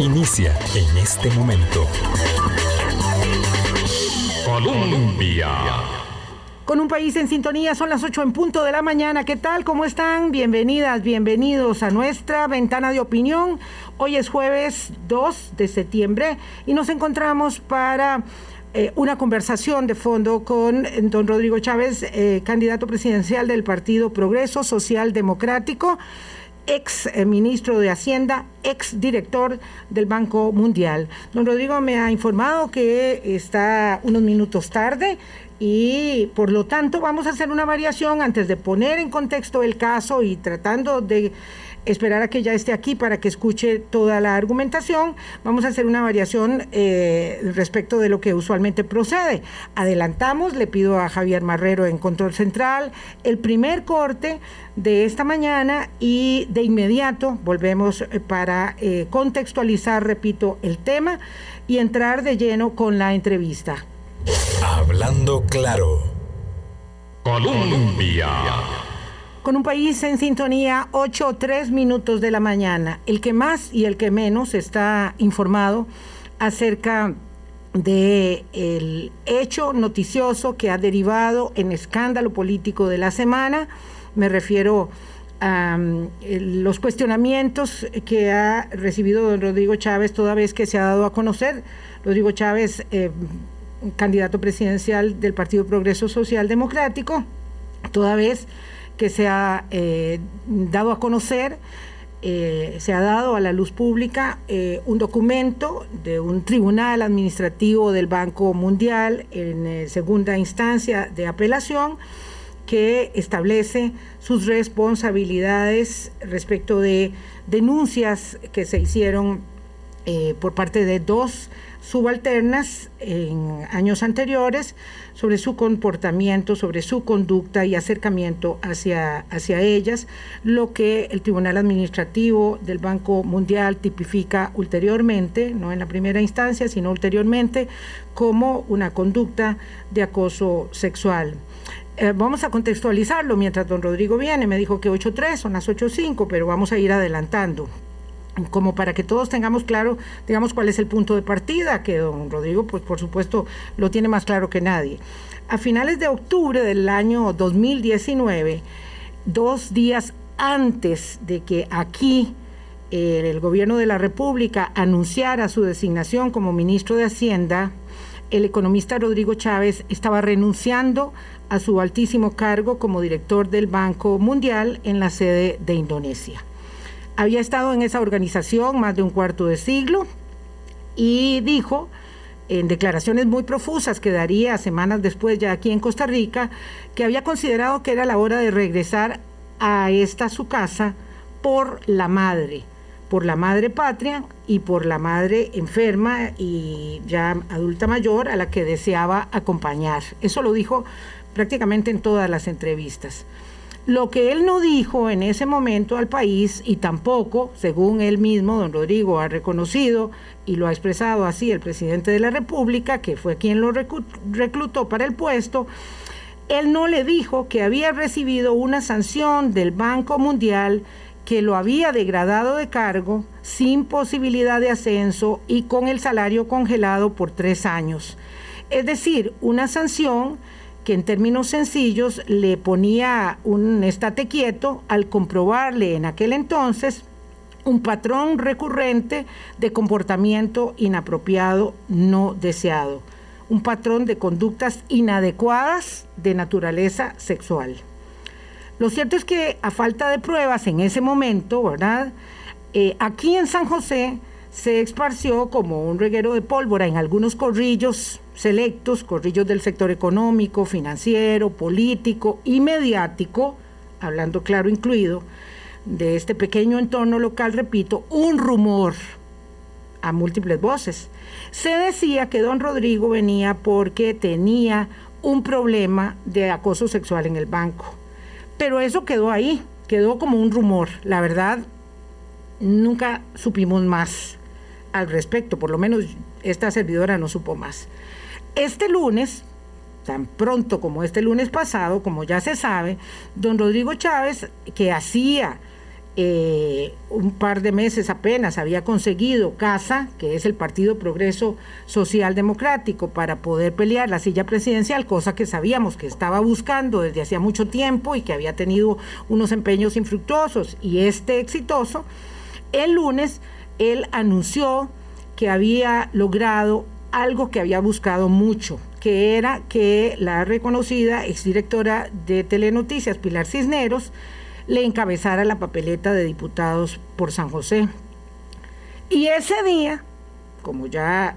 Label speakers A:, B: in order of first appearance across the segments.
A: Inicia en este momento. Colombia.
B: Con un país en sintonía, son las 8 en punto de la mañana. ¿Qué tal? ¿Cómo están? Bienvenidas, bienvenidos a nuestra ventana de opinión. Hoy es jueves 2 de septiembre y nos encontramos para eh, una conversación de fondo con eh, don Rodrigo Chávez, eh, candidato presidencial del Partido Progreso Social Democrático ex ministro de Hacienda, ex director del Banco Mundial. Don Rodrigo me ha informado que está unos minutos tarde y por lo tanto vamos a hacer una variación antes de poner en contexto el caso y tratando de esperar a que ya esté aquí para que escuche toda la argumentación. Vamos a hacer una variación eh, respecto de lo que usualmente procede. Adelantamos, le pido a Javier Marrero en Control Central el primer corte de esta mañana y de inmediato volvemos eh, para eh, contextualizar, repito, el tema y entrar de lleno con la entrevista.
A: Hablando claro. Colombia.
B: Con un país en sintonía, 8 o 3 minutos de la mañana. El que más y el que menos está informado acerca de el hecho noticioso que ha derivado en escándalo político de la semana. Me refiero a mm, los cuestionamientos que ha recibido don Rodrigo Chávez toda vez que se ha dado a conocer. Rodrigo Chávez, eh, candidato presidencial del Partido Progreso Social Democrático, toda vez que se ha eh, dado a conocer, eh, se ha dado a la luz pública eh, un documento de un tribunal administrativo del Banco Mundial en segunda instancia de apelación que establece sus responsabilidades respecto de denuncias que se hicieron por parte de dos subalternas en años anteriores sobre su comportamiento, sobre su conducta y acercamiento hacia, hacia ellas, lo que el Tribunal Administrativo del Banco Mundial tipifica ulteriormente, no en la primera instancia, sino ulteriormente, como una conducta de acoso sexual. Eh, vamos a contextualizarlo mientras don Rodrigo viene, me dijo que 8.3 son las 8.5, pero vamos a ir adelantando como para que todos tengamos claro, digamos, cuál es el punto de partida, que don Rodrigo, pues por supuesto, lo tiene más claro que nadie. A finales de octubre del año 2019, dos días antes de que aquí eh, el gobierno de la República anunciara su designación como ministro de Hacienda, el economista Rodrigo Chávez estaba renunciando a su altísimo cargo como director del Banco Mundial en la sede de Indonesia. Había estado en esa organización más de un cuarto de siglo y dijo en declaraciones muy profusas que daría semanas después ya aquí en Costa Rica, que había considerado que era la hora de regresar a esta su casa por la madre, por la madre patria y por la madre enferma y ya adulta mayor a la que deseaba acompañar. Eso lo dijo prácticamente en todas las entrevistas. Lo que él no dijo en ese momento al país y tampoco, según él mismo, don Rodrigo, ha reconocido y lo ha expresado así el presidente de la República, que fue quien lo reclutó para el puesto, él no le dijo que había recibido una sanción del Banco Mundial que lo había degradado de cargo sin posibilidad de ascenso y con el salario congelado por tres años. Es decir, una sanción que en términos sencillos le ponía un estate quieto al comprobarle en aquel entonces un patrón recurrente de comportamiento inapropiado no deseado, un patrón de conductas inadecuadas de naturaleza sexual. Lo cierto es que a falta de pruebas en ese momento, ¿verdad? Eh, aquí en San José se esparció como un reguero de pólvora en algunos corrillos selectos, corrillos del sector económico, financiero, político y mediático, hablando claro incluido, de este pequeño entorno local, repito, un rumor a múltiples voces. Se decía que don Rodrigo venía porque tenía un problema de acoso sexual en el banco. Pero eso quedó ahí, quedó como un rumor. La verdad, nunca supimos más al respecto, por lo menos esta servidora no supo más. Este lunes, tan pronto como este lunes pasado, como ya se sabe, don Rodrigo Chávez, que hacía eh, un par de meses apenas había conseguido Casa, que es el Partido Progreso Social Democrático, para poder pelear la silla presidencial, cosa que sabíamos que estaba buscando desde hacía mucho tiempo y que había tenido unos empeños infructuosos. Y este exitoso, el lunes él anunció que había logrado algo que había buscado mucho, que era que la reconocida exdirectora de Telenoticias, Pilar Cisneros, le encabezara la papeleta de diputados por San José. Y ese día, como ya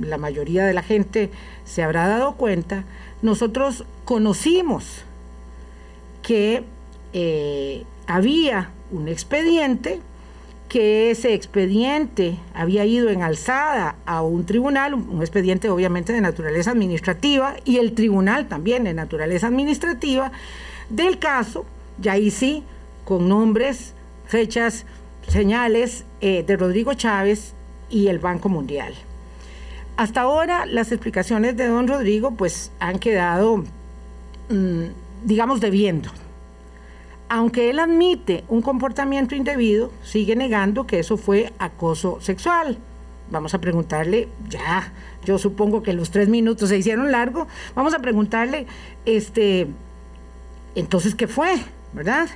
B: la mayoría de la gente se habrá dado cuenta, nosotros conocimos que eh, había un expediente, que ese expediente había ido en alzada a un tribunal, un expediente obviamente de naturaleza administrativa, y el tribunal también de naturaleza administrativa, del caso ya ahí sí, con nombres, fechas, señales eh, de Rodrigo Chávez y el Banco Mundial. Hasta ahora las explicaciones de don Rodrigo pues han quedado, mm, digamos, debiendo. Aunque él admite un comportamiento indebido, sigue negando que eso fue acoso sexual. Vamos a preguntarle, ya, yo supongo que los tres minutos se hicieron largo, vamos a preguntarle, este, entonces, ¿qué fue? ¿verdad?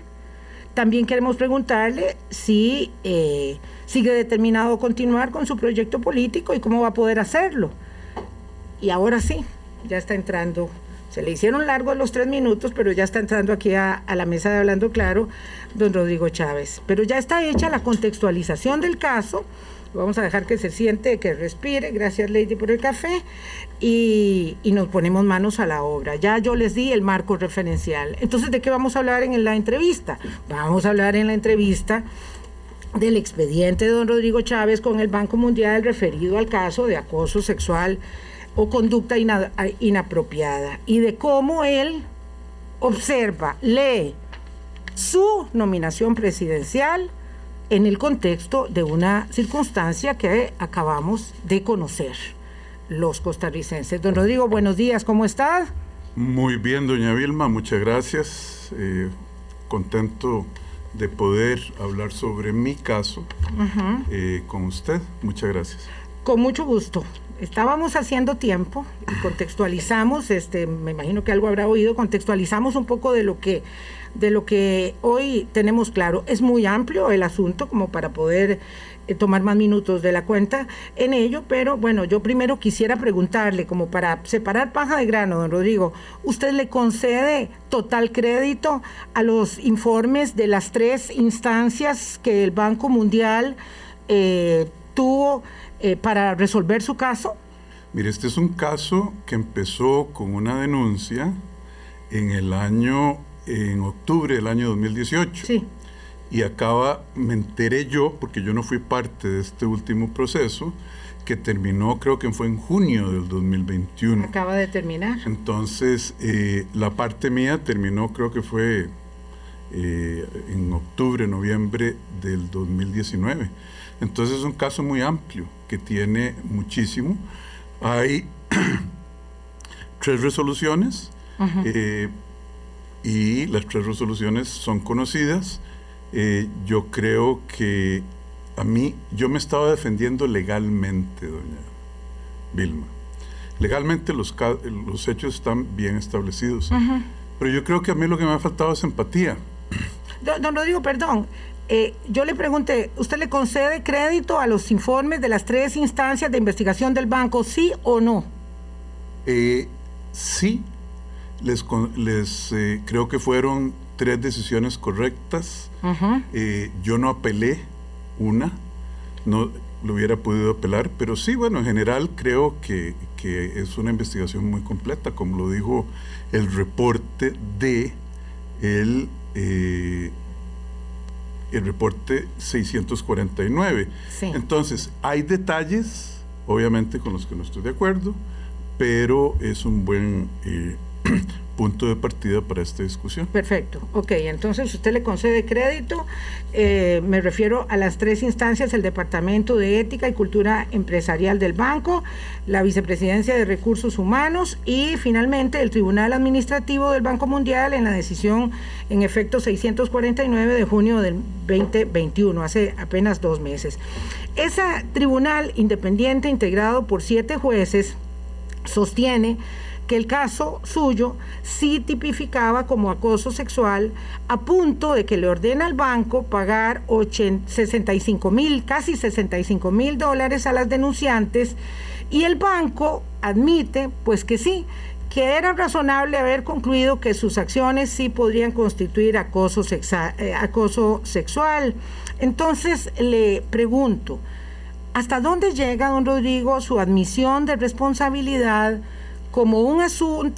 B: También queremos preguntarle si eh, sigue determinado a continuar con su proyecto político y cómo va a poder hacerlo. Y ahora sí, ya está entrando, se le hicieron largos los tres minutos, pero ya está entrando aquí a, la mesa de Hablando Claro, don Rodrigo Chávez. Pero ya está hecha la contextualización del caso Vamos a dejar que se siente, que respire. Gracias, Lady, por el café. Y, nos ponemos manos a la obra. Ya yo les di el marco referencial. Entonces, ¿de qué vamos a hablar en la entrevista? Vamos a hablar en la entrevista del expediente de don Rodrigo Chávez con el Banco Mundial referido al caso de acoso sexual o conducta inapropiada y de cómo él observa, lee su nominación presidencial en el contexto de una circunstancia que acabamos de conocer los costarricenses. Don Rodrigo, buenos días, ¿cómo está?
C: Muy bien, doña Vilma, muchas gracias. Eh, contento de poder hablar sobre mi caso eh, con usted. Muchas gracias.
B: Con mucho gusto. Estábamos haciendo tiempo y contextualizamos, este, me imagino que algo habrá oído, contextualizamos un poco de lo que de lo que hoy tenemos claro. Es muy amplio el asunto como para poder eh, tomar más minutos de la cuenta en ello, pero bueno, yo primero quisiera preguntarle, como para separar paja de grano, don Rodrigo, ¿usted le concede total crédito a los informes de las tres instancias que el Banco Mundial eh, tuvo eh, para resolver su caso?
C: Mire, este es un caso que empezó con una denuncia en el año en octubre del año 2018. Sí. Y acaba, me enteré yo, porque yo no fui parte de este último proceso, que terminó creo que fue en junio del 2021.
B: Acaba de terminar.
C: Entonces, eh, la parte mía terminó creo que fue eh, en octubre, noviembre del 2019. Entonces es un caso muy amplio, que tiene muchísimo. Hay tres resoluciones y las tres resoluciones son conocidas. Eh, yo creo que a mí, yo me estaba defendiendo legalmente, doña Vilma. Legalmente los, los hechos están bien establecidos. Pero yo creo que a mí lo que me ha faltado es empatía.
B: Don, Rodrigo, perdón. Eh, yo le pregunté, ¿usted le concede crédito a los informes de las tres instancias de investigación del banco, sí o no?
C: Eh, sí, les, les eh, creo que fueron tres decisiones correctas. Yo no apelé una, no lo hubiera podido apelar, pero sí, bueno, en general creo que, es una investigación muy completa, como lo dijo el reporte de el, el reporte 649. Entonces, hay detalles, obviamente, con los que no estoy de acuerdo, pero es un buen punto de partida para esta discusión.
B: Perfecto, ok, entonces usted le concede crédito, eh, me refiero a las tres instancias, el Departamento de Ética y Cultura Empresarial del Banco, la Vicepresidencia de Recursos Humanos y finalmente el Tribunal Administrativo del Banco Mundial en la decisión en efecto 649 de junio del 2021, hace apenas dos meses. Ese tribunal independiente integrado por siete jueces sostiene que el caso suyo sí tipificaba como acoso sexual a punto de que le ordena al banco pagar 65 mil, casi 65 mil dólares a las denunciantes y el banco admite pues que sí, que era razonable haber concluido que sus acciones sí podrían constituir acoso, eh, acoso sexual. Entonces le pregunto, ¿hasta dónde llega, don Rodrigo, su admisión de responsabilidad? Como un,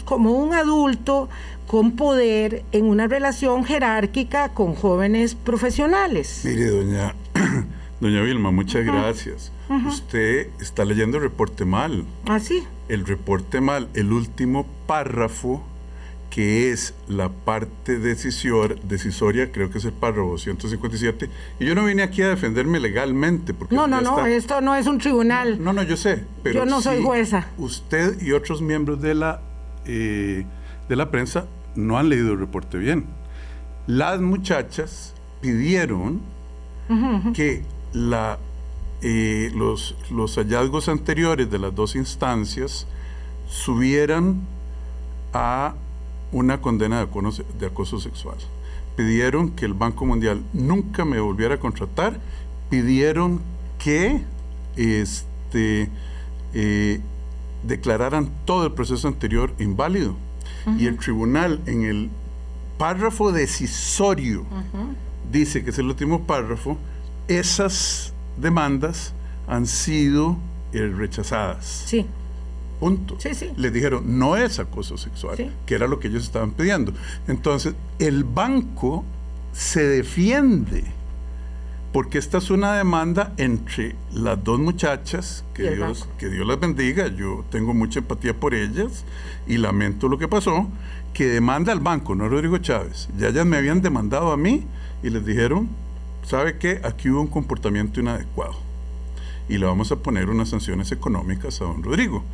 B: como un adulto con poder en una relación jerárquica con jóvenes profesionales.
C: Mire, doña, doña Vilma, muchas gracias. Usted está leyendo el reporte mal.
B: ¿Ah, sí?
C: El reporte mal, el último párrafo que es la parte decisor, decisoria, creo que es el párrafo 157, y yo no vine aquí a defenderme legalmente. Porque
B: no, no, no, esto no es un tribunal.
C: No, no, yo sé.
B: Pero yo no soy jueza.
C: Usted y otros miembros de la, eh, de la prensa no han leído el reporte bien. Las muchachas pidieron que la, eh, los, los hallazgos anteriores de las dos instancias subieran a una condena de acoso, sexual. Pidieron que el Banco Mundial nunca me volviera a contratar, pidieron que este, eh, declararan todo el proceso anterior inválido. Y el tribunal en el párrafo decisorio dice que es el último párrafo, esas demandas han sido eh, rechazadas.
B: Sí.
C: Punto. Les dijeron, no es acoso sexual, que era lo que ellos estaban pidiendo. Entonces, el banco se defiende porque esta es una demanda entre las dos muchachas, que Dios, que Dios las bendiga, yo tengo mucha empatía por ellas y lamento lo que pasó, que demanda al banco, no Rodrigo Chávez. Ya ellas me habían demandado a mí y les dijeron, ¿sabe qué? Aquí hubo un comportamiento inadecuado y le vamos a poner unas sanciones económicas a don Rodrigo.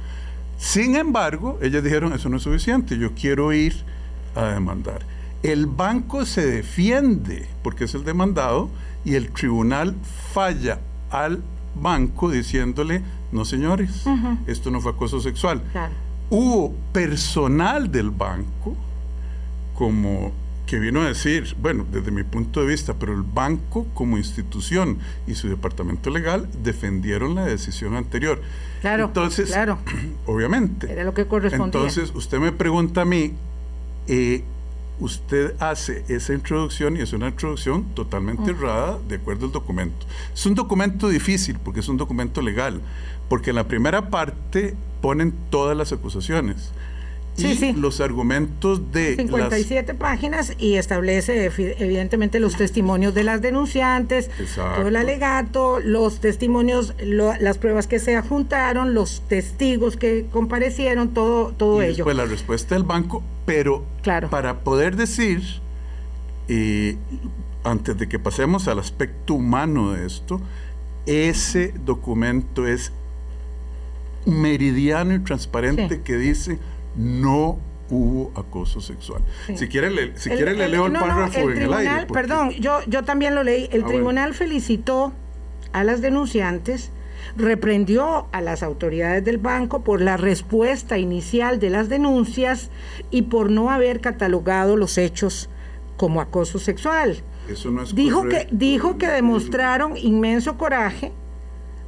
C: Sin embargo, ellas dijeron, eso no es suficiente, yo quiero ir a demandar. El banco se defiende porque es el demandado y el tribunal falla al banco diciéndole, no señores, esto no fue acoso sexual. Hubo personal del banco como que vino a decir, bueno, desde mi punto de vista, pero el banco como institución y su departamento legal defendieron la decisión anterior.
B: Claro,
C: entonces,
B: claro.
C: obviamente.
B: Era lo que correspondía.
C: Entonces, usted me pregunta a mí, eh, usted hace esa introducción y es una introducción totalmente errada de acuerdo al documento. Es un documento difícil porque es un documento legal, porque en la primera parte ponen todas las acusaciones y los argumentos de
B: 57 páginas y establece evidentemente los testimonios de las denunciantes, todo el alegato, los testimonios, las pruebas que se juntaron, los testigos que comparecieron, todo, todo ello.
C: Pues la respuesta del banco, pero para poder decir, eh, antes de que pasemos al aspecto humano de esto, ese documento es meridiano y transparente que dice no hubo acoso sexual. Si quiere, le, si quiere le leo el, párrafo en el aire.
B: Perdón, yo, yo también lo leí. El ah, tribunal felicitó a las denunciantes, reprendió a las autoridades del banco por la respuesta inicial de las denuncias y por no haber catalogado los hechos como acoso sexual.
C: Eso no es
B: dijo que dijo que demostraron inmenso coraje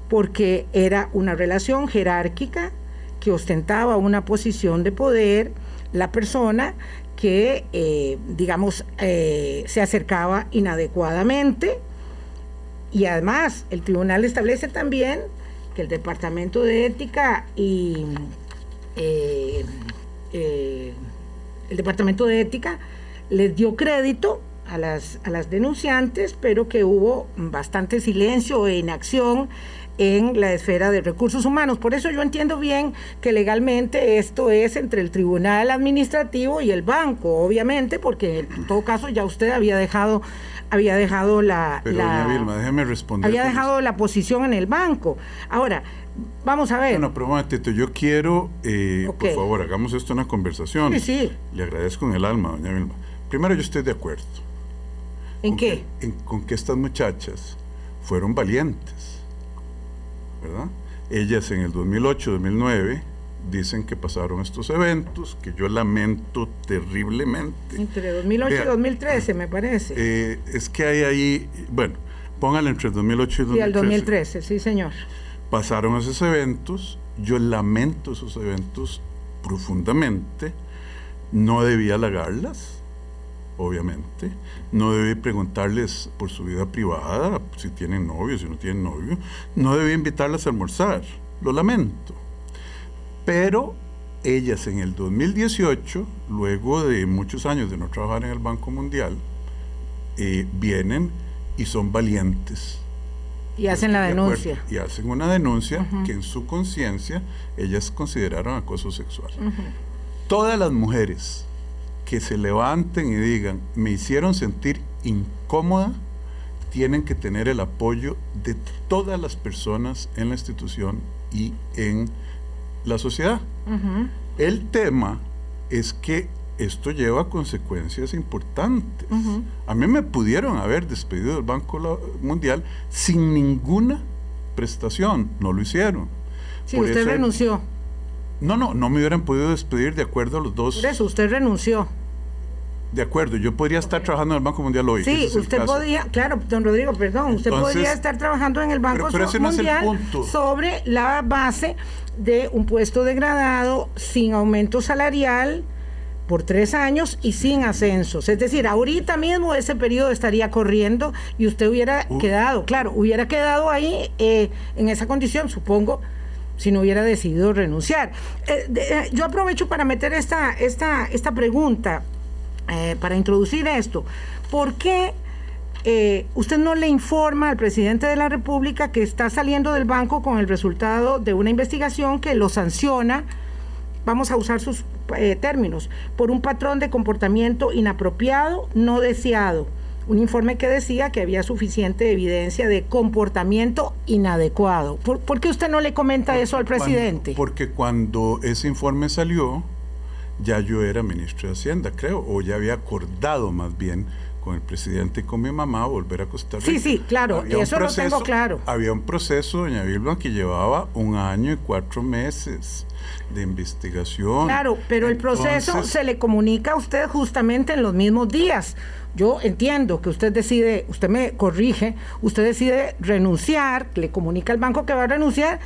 B: porque era una relación jerárquica que ostentaba una posición de poder la persona que, eh, digamos, eh, se acercaba inadecuadamente. Y además, el tribunal establece también que el Departamento de Ética y eh, el Departamento de Ética les dio crédito a las, a las denunciantes, pero que hubo bastante silencio e inacción en la esfera de recursos humanos. Por eso yo entiendo bien que legalmente esto es entre el tribunal administrativo y el banco, obviamente, porque en todo caso ya usted había dejado había dejado la,
C: Pero, Vilma, déjeme responder.
B: Había dejado la posición en el banco. Ahora, vamos a ver.
C: Bueno, pero momentito, yo quiero, eh, por favor, hagamos esto una conversación.
B: Sí, sí.
C: Le agradezco en el alma, doña Vilma. Primero, yo estoy de acuerdo.
B: ¿En qué?
C: con que estas muchachas fueron valientes ¿verdad? Ellas en el 2008-2009 dicen que pasaron estos eventos, que yo lamento terriblemente.
B: Entre 2008 y 2013, me parece.
C: Eh, es que hay ahí, bueno, póngale entre 2008 y 2013.
B: Sí, al 2013, sí, señor.
C: Pasaron esos eventos, yo lamento esos eventos profundamente, no debía halagarlas, obviamente. No debe preguntarles por su vida privada, si tienen novio, si no tienen novio. No debe invitarlas a almorzar. Lo lamento. Pero ellas en el 2018, luego de muchos años de no trabajar en el Banco Mundial, eh, vienen y son valientes.
B: Y hacen la denuncia.
C: y hacen una denuncia que en su conciencia ellas consideraron acoso sexual. Todas las mujeres que se levanten y digan, me hicieron sentir incómoda, tienen que tener el apoyo de todas las personas en la institución y en la sociedad. El tema es que esto lleva consecuencias importantes. A mí me pudieron haber despedido del Banco Mundial sin ninguna prestación, no lo hicieron.
B: Sí, usted renunció.
C: No, no, no me hubieran podido despedir de acuerdo a los dos.
B: Por eso, usted renunció.
C: De acuerdo, yo podría estar trabajando en el Banco Mundial hoy.
B: Sí, usted podría, claro, don Rodrigo, perdón, usted podría estar trabajando en el Banco Mundial sobre la base de un puesto degradado sin aumento salarial por tres años y sin ascensos. Es decir, ahorita mismo ese periodo estaría corriendo y usted hubiera uh. quedado, claro, hubiera quedado ahí eh, en esa condición, supongo, si no hubiera decidido renunciar. Eh, eh, yo aprovecho para meter esta, esta, esta pregunta. Eh, para introducir esto, ¿por qué eh, usted no le informa al presidente de la República que está saliendo del banco con el resultado de una investigación que lo sanciona, vamos a usar sus eh, términos, por un patrón de comportamiento inapropiado, no deseado? Un informe que decía que había suficiente evidencia de comportamiento inadecuado. ¿Por, qué usted no le comenta eso al presidente?
C: porque cuando ese informe salió, ya yo era ministro de Hacienda, creo, o ya había acordado más bien con el presidente y con mi mamá volver a Costa Rica.
B: Sí, sí, claro, eso lo tengo claro.
C: Había un proceso, doña Vilma, que llevaba un año y cuatro meses de investigación.
B: Claro, pero el proceso se le comunica a usted justamente en los mismos días. Yo entiendo que usted decide, usted me corrige, usted decide renunciar, le comunica al banco que va a renunciar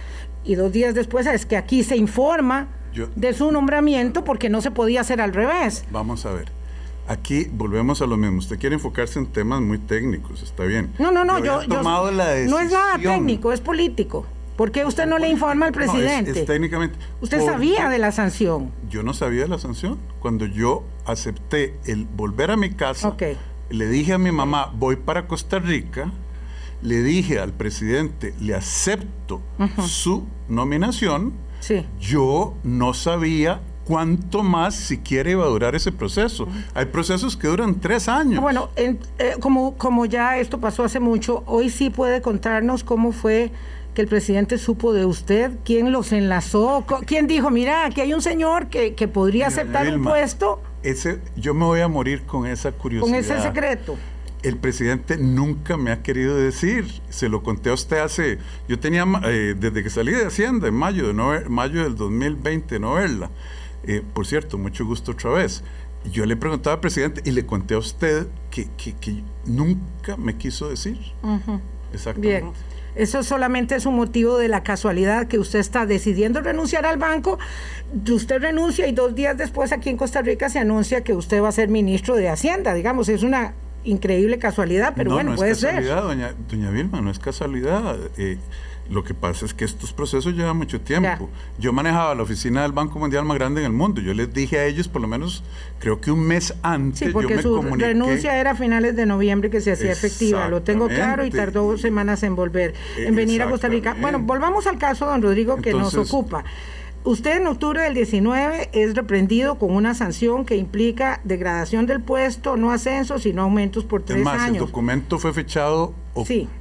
B: y dos días después es que aquí se informa de su nombramiento porque no se podía hacer al revés.
C: Vamos a ver. Aquí volvemos a lo mismo. Usted quiere enfocarse en temas muy técnicos, está bien.
B: No, no, no, yo, no es nada técnico, es político. ¿Por qué usted no le informa al presidente?
C: técnicamente.
B: ¿Usted sabía de la sanción?
C: Yo no sabía de la sanción. Cuando yo acepté el volver a mi casa, le dije a mi mamá, voy para Costa Rica, le dije al presidente, le acepto su nominación, yo no sabía cuánto más siquiera iba a durar ese proceso. Hay procesos que duran tres años.
B: Bueno, eh, como, como ya esto pasó hace mucho, hoy sí puede contarnos cómo fue que el presidente supo de usted, quién los enlazó, quién dijo, mira, aquí hay un señor que, podría aceptar un puesto.
C: Ese, yo me voy a morir con esa curiosidad.
B: Con ese secreto
C: el presidente nunca me ha querido decir. Se lo conté a usted hace. Yo tenía, eh, desde que salí de Hacienda, en mayo, de no mayo del 2020, no verla. Eh, por cierto, mucho gusto otra vez. Yo le preguntaba al presidente y le conté a usted que, nunca me quiso decir.
B: Exactamente. Bien. Eso solamente es un motivo de la casualidad que usted está decidiendo renunciar al banco. Usted renuncia y dos días después aquí en Costa Rica se anuncia que usted va a ser ministro de Hacienda. Digamos, es una increíble casualidad, pero bueno,
C: no
B: puede
C: es casualidad,
B: ser.
C: Doña, doña Vilma, no es casualidad. Eh, lo que pasa es que estos procesos llevan mucho tiempo. Yo manejaba la oficina del Banco Mundial más grande en el mundo. Yo les dije a ellos, por lo menos, creo que un mes antes,
B: sí, porque
C: yo me
B: su
C: comuniqué.
B: renuncia era a finales de noviembre que se hacía efectiva. Lo tengo claro y tardó semanas en volver, en venir a Costa Rica. Bueno, volvamos al caso, don Rodrigo, que nos ocupa. Usted en octubre del 19 es reprendido con una sanción que implica degradación del puesto, no ascenso, sino aumentos por tres
C: es más,
B: años.
C: El documento fue fechado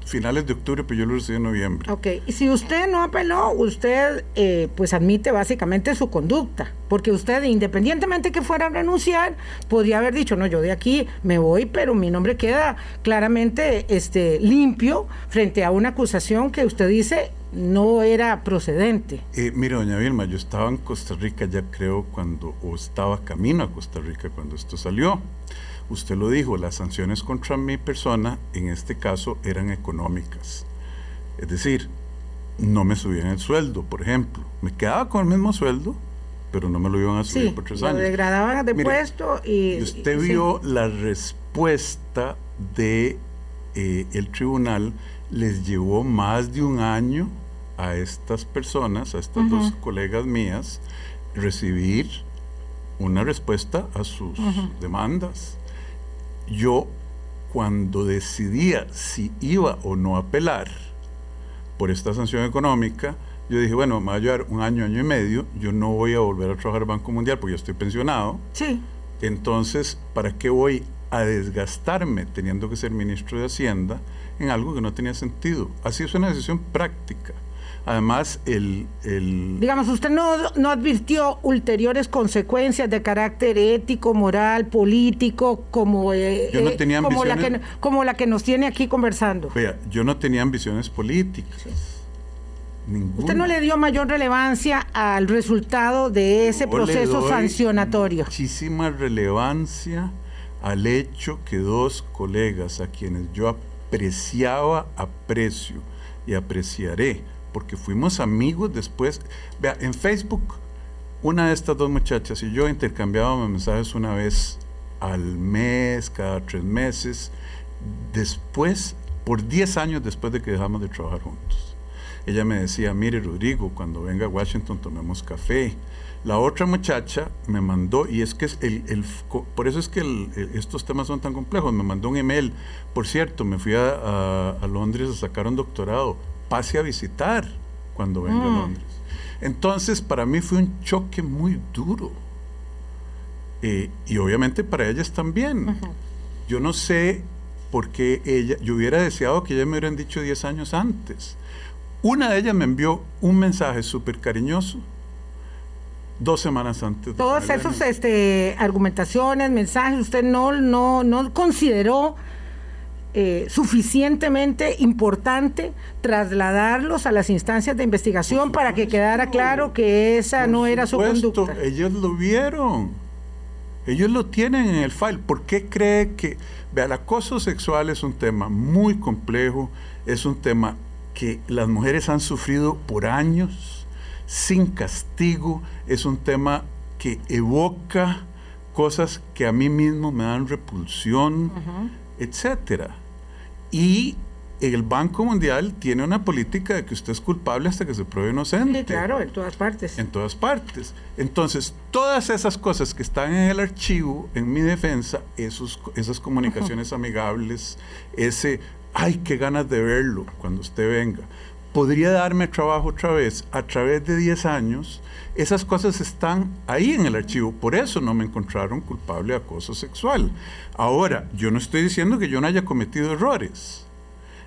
C: finales de octubre, pero yo lo recibí en noviembre.
B: Ok, y si usted no apeló, usted eh, pues admite básicamente su conducta, porque usted independientemente que fuera a renunciar, podría haber dicho, no, yo de aquí me voy, pero mi nombre queda claramente este, limpio frente a una acusación que usted dice no era procedente.
C: Eh, mire, doña Vilma, yo estaba en Costa Rica ya creo cuando, o estaba camino a Costa Rica cuando esto salió. Usted lo dijo, las sanciones contra mi persona en este caso eran económicas. Es decir, no me subían el sueldo, por ejemplo. Me quedaba con el mismo sueldo, pero no me lo iban a subir por tres años.
B: degradaban de puesto y...
C: usted vio la respuesta de eh, el tribunal, les llevó más de un año a estas personas, a estas dos colegas mías, recibir una respuesta a sus demandas. Yo, cuando decidía si iba o no a apelar por esta sanción económica, yo dije, bueno, me va a llevar un año, año y medio, yo no voy a volver a trabajar Banco Mundial porque yo estoy pensionado.
B: Sí.
C: Entonces, ¿para qué voy a desgastarme teniendo que ser ministro de Hacienda en algo que no tenía sentido? Así es una decisión práctica. Además, el,
B: Digamos, usted no, no advirtió ulteriores consecuencias de carácter ético, moral, político, como, eh,
C: yo no eh, tenía
B: como, la que, como la que nos tiene aquí conversando.
C: Vea, yo no tenía ambiciones políticas. Ninguna.
B: Usted no le dio mayor relevancia al resultado de ese proceso sancionatorio.
C: Muchísima relevancia al hecho que dos colegas a quienes yo apreciaba, aprecio y apreciaré, porque fuimos amigos después. Vea, en Facebook, una de estas dos muchachas y yo intercambiábamos mensajes una vez al mes, cada tres meses, después, por 10 años después de que dejamos de trabajar juntos. Ella me decía, mire Rodrigo, cuando venga a Washington tomemos café. La otra muchacha me mandó, y es que el, el por eso es que estos temas son tan complejos, me mandó un email, por cierto, me fui a, a Londres a sacar un doctorado, pase a visitar cuando venga a mm. Londres. Entonces, para mí fue un choque muy duro. Eh, y obviamente para ellas también. Yo no sé por qué ella, yo hubiera deseado que ellas me hubieran dicho 10 años antes. Una de ellas me envió un mensaje súper cariñoso dos semanas antes.
B: Todos esos este, argumentaciones, mensajes, usted no, no, no consideró eh, suficientemente importante trasladarlos a las instancias de investigación para que quedara claro que esa no era su conducta.
C: Ellos lo vieron. Ellos lo tienen en el file. ¿Por qué cree que... Vea, el acoso sexual es un tema muy complejo, es un tema que las mujeres han sufrido por años, sin castigo, es un tema que evoca cosas que a mí mismo me dan repulsión, etcétera. Y el Banco Mundial tiene una política de que usted es culpable hasta que se pruebe inocente.
B: Sí, claro, en todas partes.
C: En todas partes. Entonces, todas esas cosas que están en el archivo, en mi defensa, esos, esas comunicaciones amigables, ese, ay, qué ganas de verlo cuando usted venga, podría darme trabajo otra vez a través de 10 años. Esas cosas están ahí en el archivo, por eso no me encontraron culpable de acoso sexual. Ahora, yo no estoy diciendo que yo no haya cometido errores.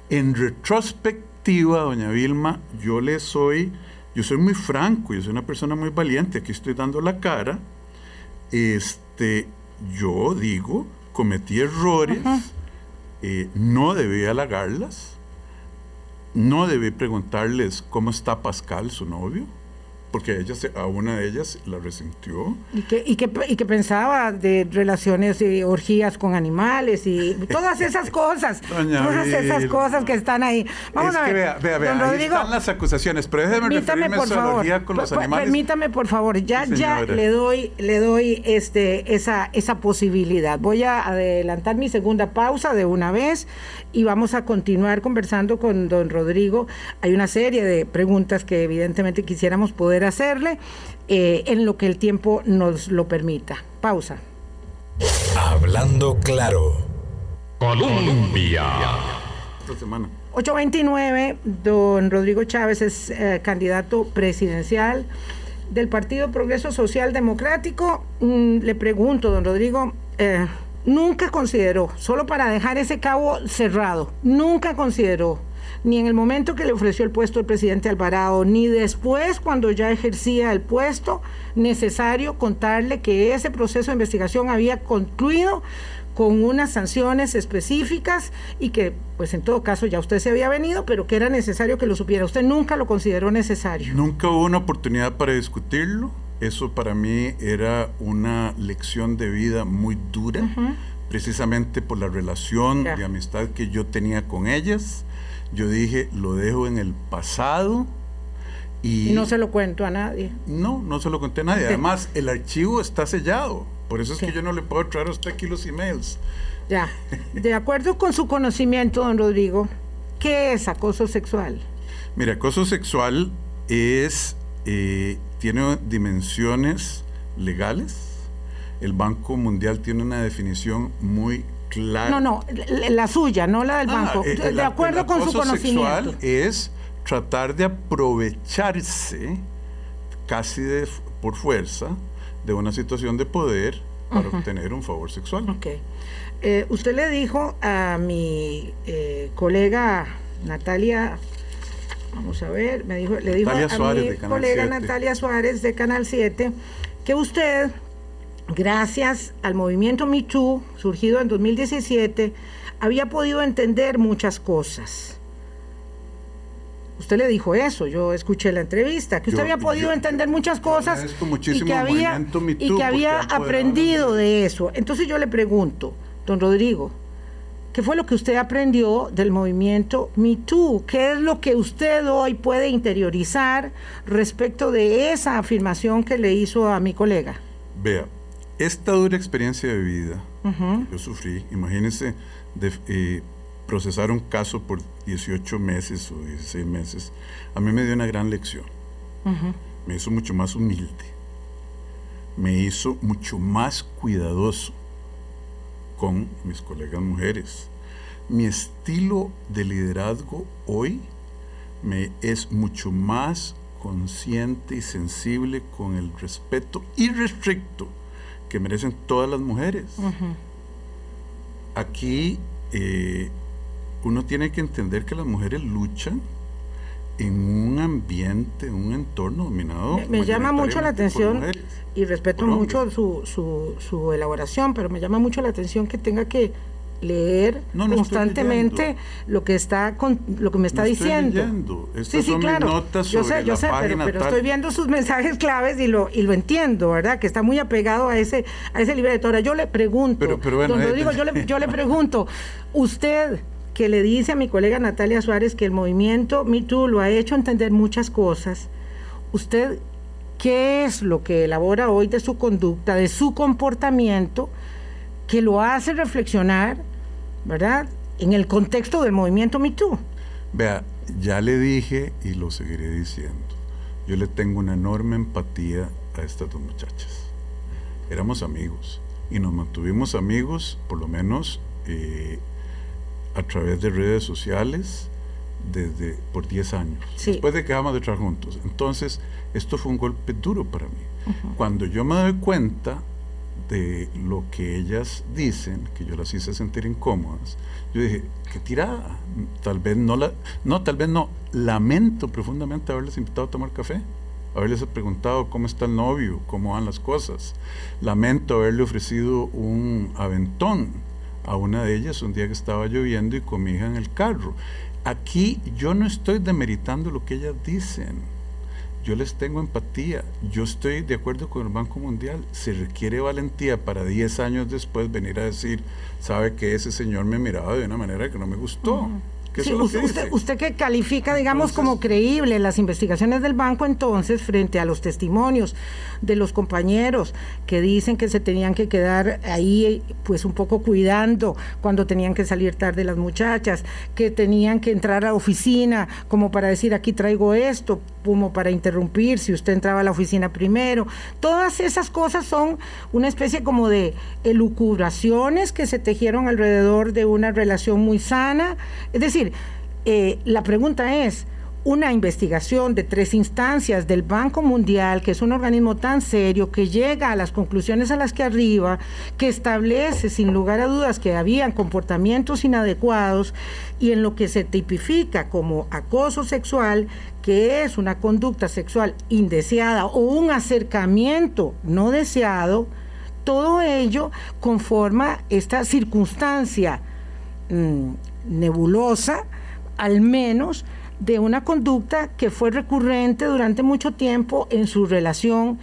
C: En retrospectiva, doña Vilma, yo le soy, yo soy muy franco, yo soy una persona muy valiente, aquí estoy dando la cara. Este, yo digo, cometí errores, eh, no debí halagarlas, no debí preguntarles cómo está Pascal, su novio, porque ella se- a una de ellas la resintió.
B: Y que, y, que, y que pensaba de relaciones y orgías con animales y todas esas cosas.
C: Doña
B: todas esas cosas que están ahí. Vamos
C: es
B: a ver.
C: que vea, vea, vea,
B: Don
C: ahí
B: Rodrigo,
C: están las acusaciones, pero déjeme
B: Permítame,
C: referirme
B: por
C: a
B: favor.
C: con los animales.
B: Permítame, por favor. Ya,
C: Sí,
B: ya le doy, le doy este, esa, esa posibilidad. Voy a adelantar mi segunda pausa de una vez y vamos a continuar conversando con don Rodrigo. Hay una serie de preguntas que evidentemente quisiéramos poder hacerle eh, en lo que el tiempo nos lo permita. Pausa.
A: Hablando claro.
D: Colombia.
C: Esta semana.
B: 829, don Rodrigo Chávez es eh, candidato presidencial del Partido Progreso Social Democrático. Mm, le pregunto, don Rodrigo, eh, nunca consideró, solo para dejar ese cabo cerrado, nunca consideró, ni en el momento que le ofreció el puesto el presidente Alvarado, ni después cuando ya ejercía el puesto, necesario contarle que ese proceso de investigación había concluido con unas sanciones específicas y que, pues en todo caso, ya usted se había venido, pero que era necesario que lo supiera. Usted nunca lo consideró necesario.
C: Nunca hubo una oportunidad para discutirlo. Eso para mí era una lección de vida muy dura, precisamente por la relación
B: Ya.
C: de amistad que yo tenía con ellas. Yo dije, lo dejo en el pasado y,
B: Y no se lo cuento a nadie.
C: no, no se lo conté a nadie. Además, el archivo está sellado. Por eso es que yo no le puedo traer a usted aquí los emails.
B: Ya. De acuerdo con su conocimiento, don Rodrigo, ¿qué es acoso sexual?
C: Mira, acoso sexual es, eh, tiene dimensiones legales. El Banco Mundial tiene una definición muy
B: No, no, la la suya, no la del
C: Ah,
B: banco.
C: eh,
B: de acuerdo con su conocimiento.
C: sexual es tratar de aprovecharse casi de, por fuerza de una situación de poder para obtener un favor sexual.
B: Ok. Eh, usted le dijo a mi eh, colega Natalia, vamos a ver, me dijo, le dijo
C: Natalia
B: a
C: Suárez,
B: mi colega
C: 7.
B: Natalia Suárez de Canal 7 que usted, gracias al movimiento Me Too, surgido en 2017, había podido entender muchas cosas. Usted le dijo eso, yo escuché la entrevista, que usted
C: Yo-
B: había podido
C: yo-
B: entender muchas cosas y que había, y que había aprendido
C: de-
B: de eso. Entonces yo le pregunto, don Rodrigo, ¿qué fue lo que usted aprendió del movimiento Me Too? ¿Qué es lo que usted hoy puede interiorizar respecto de esa afirmación que le hizo a mi colega?
C: Vea, esta dura experiencia de vida que yo sufrí, imagínense de, eh, procesar un caso por 18 meses o 16 meses, a mí me dio una gran lección. Me hizo mucho más humilde, me hizo mucho más cuidadoso con mis colegas mujeres. Mi estilo de liderazgo hoy me es mucho más consciente y sensible con el respeto irrestricto que merecen todas las mujeres. Aquí eh, uno tiene que entender que las mujeres luchan en un ambiente, en un entorno dominado.
B: Me, me llama mucho la atención y respeto mucho su, su, su elaboración, pero me llama mucho la atención que tenga que leer
C: No, no estoy
B: constantemente lo que está con, lo que me está
C: No
B: diciendo. sí, sí, claro. yo sé, yo sé, pero, pero estoy viendo sus mensajes claves y lo y lo entiendo, ¿verdad? Que está muy apegado a ese a ese libreto. Ahora yo le pregunto,
C: Pero- pero bueno,
B: don Rodrigo, yo le, yo le pregunto, usted que le dice a mi colega Natalia Suárez que el movimiento Me Too lo ha hecho entender muchas cosas, usted qué es lo que elabora hoy de su conducta, de su comportamiento, que lo hace reflexionar, ¿verdad? En el contexto del movimiento Me Too.
C: Vea, ya le dije y lo seguiré diciendo. Yo le tengo una enorme empatía a estas dos muchachas. Éramos amigos y nos mantuvimos amigos, por lo menos eh, a través de redes sociales, desde por 10 años.
B: Sí.
C: Después de que dejamos de trabajar juntos. Entonces, esto fue un golpe duro para mí. Cuando yo me doy cuenta de lo que ellas dicen, que yo las hice sentir incómodas, yo dije, qué tirada. Tal vez no la, no, tal vez no. Lamento profundamente haberles invitado a tomar café, haberles preguntado cómo está el novio, cómo van las cosas. Lamento haberle ofrecido un aventón a una de ellas un día que estaba lloviendo y con en el carro. Aquí yo no estoy demeritando lo que ellas dicen. Yo les tengo empatía. Yo estoy de acuerdo con el Banco Mundial. Se requiere valentía para 10 años después venir a decir, sabe que ese señor me miraba de una manera que no me gustó.
B: Sí, usted, usted, que califica, digamos, como creíble las investigaciones del banco, entonces, frente a los testimonios de los compañeros que dicen que se tenían que quedar ahí, pues un poco cuidando cuando tenían que salir tarde las muchachas, que tenían que entrar a la oficina como para decir aquí traigo esto, como para interrumpir si usted entraba a la oficina primero. Todas esas cosas son una especie como de elucubraciones que se tejieron alrededor de una relación muy sana. Es decir, eh, la pregunta es, una investigación de tres instancias del Banco Mundial, que es un organismo tan serio, que llega a las conclusiones a las que arriba, que establece sin lugar a dudas que habían comportamientos inadecuados y en lo que se tipifica como acoso sexual, que es una conducta sexual indeseada o un acercamiento no deseado, todo ello conforma esta circunstancia mm, nebulosa, al menos, de una conducta que fue recurrente durante mucho tiempo en su relación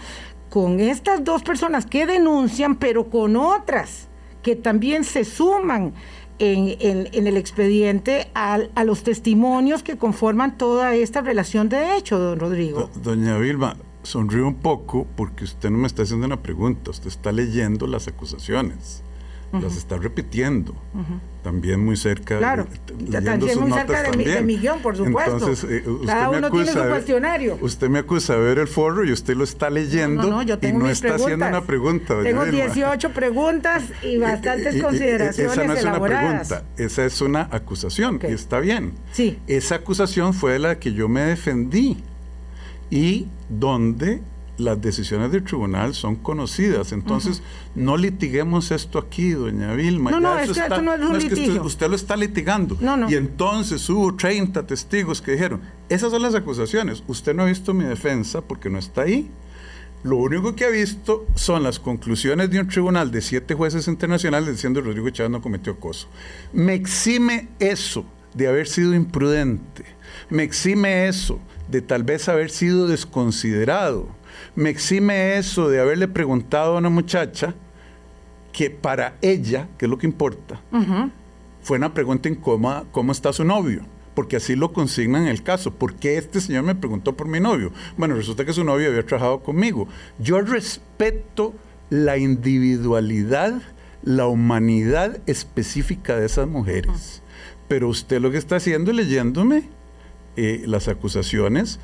B: con estas dos personas que denuncian, pero con otras que también se suman en, el expediente a, los testimonios que conforman toda esta relación de hecho, don Rodrigo.
C: doña Vilma, sonríe un poco porque usted no me está haciendo una pregunta, usted está leyendo las acusaciones las está repitiendo. También muy cerca.
B: Claro, también muy cerca de, mi, millón, por supuesto. Entonces, eh, usted Cada uno tiene su cuestionario.
C: Usted me acusa de ver el foro y usted lo está leyendo y no está haciendo una pregunta.
B: Tengo 18 preguntas y bastantes consideraciones esa no es una pregunta,
C: esa es una acusación y está bien.
B: Sí.
C: Esa acusación fue la que yo me defendí y donde las decisiones del tribunal son conocidas. Entonces, no litiguemos esto aquí, doña Vilma.
B: No, no, es que esto no es un litigio.
C: usted, lo está litigando. Y entonces hubo 30 testigos que dijeron, esas son las acusaciones. Usted no ha visto mi defensa porque no está ahí. Lo único que ha visto son las conclusiones de un tribunal de siete jueces internacionales diciendo que Rodrigo Chávez no cometió acoso. Me exime eso de haber sido imprudente. Me exime eso de tal vez haber sido desconsiderado me exime eso de haberle preguntado a una muchacha que para ella, que es lo que importa, fue una pregunta incómoda, ¿cómo está su novio? Porque así lo consignan en el caso. ¿Por qué este señor me preguntó por mi novio? Bueno, resulta que su novio había trabajado conmigo. Yo respeto la individualidad, la humanidad específica de esas mujeres. Pero usted lo que está haciendo es leyéndome eh, las acusaciones